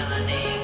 melody.